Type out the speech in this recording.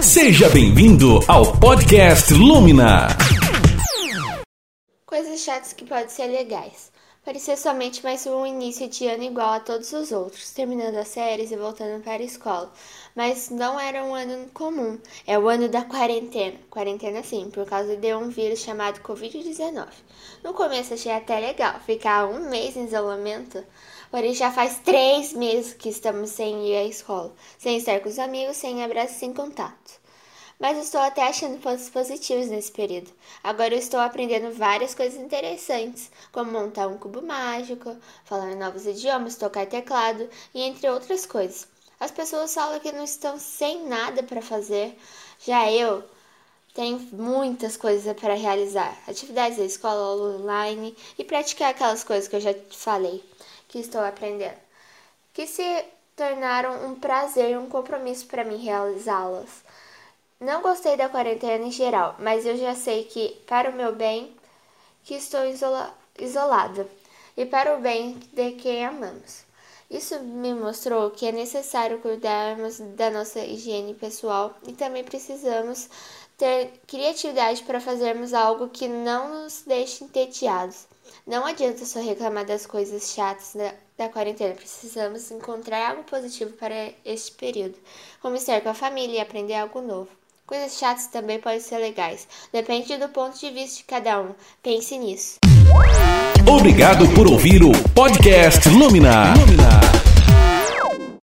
Seja bem-vindo ao podcast Lumina. Coisas chatas que podem ser legais. Parecia somente mais um início de ano igual a todos os outros, terminando as séries e voltando para a escola. Mas não era um ano comum, é o ano da quarentena. Quarentena sim, por causa de um vírus chamado Covid-19. No começo achei até legal ficar um mês em isolamento, porém já faz três meses que estamos sem ir à escola, sem estar com os amigos, sem abraço, sem contato mas estou até achando pontos positivos nesse período. Agora eu estou aprendendo várias coisas interessantes, como montar um cubo mágico, falar novos idiomas, tocar teclado e entre outras coisas. As pessoas falam que não estão sem nada para fazer, já eu tenho muitas coisas para realizar, atividades da escola online e praticar aquelas coisas que eu já falei que estou aprendendo, que se tornaram um prazer e um compromisso para mim realizá-las. Não gostei da quarentena em geral, mas eu já sei que, para o meu bem, que estou isola isolada e para o bem de quem amamos. Isso me mostrou que é necessário cuidarmos da nossa higiene pessoal e também precisamos ter criatividade para fazermos algo que não nos deixe entediados. Não adianta só reclamar das coisas chatas da, da quarentena, precisamos encontrar algo positivo para este período, como estar com a família e aprender algo novo. Coisas chatas também podem ser legais. Depende do ponto de vista de cada um. Pense nisso. Obrigado por ouvir o podcast Lumina. Lumina.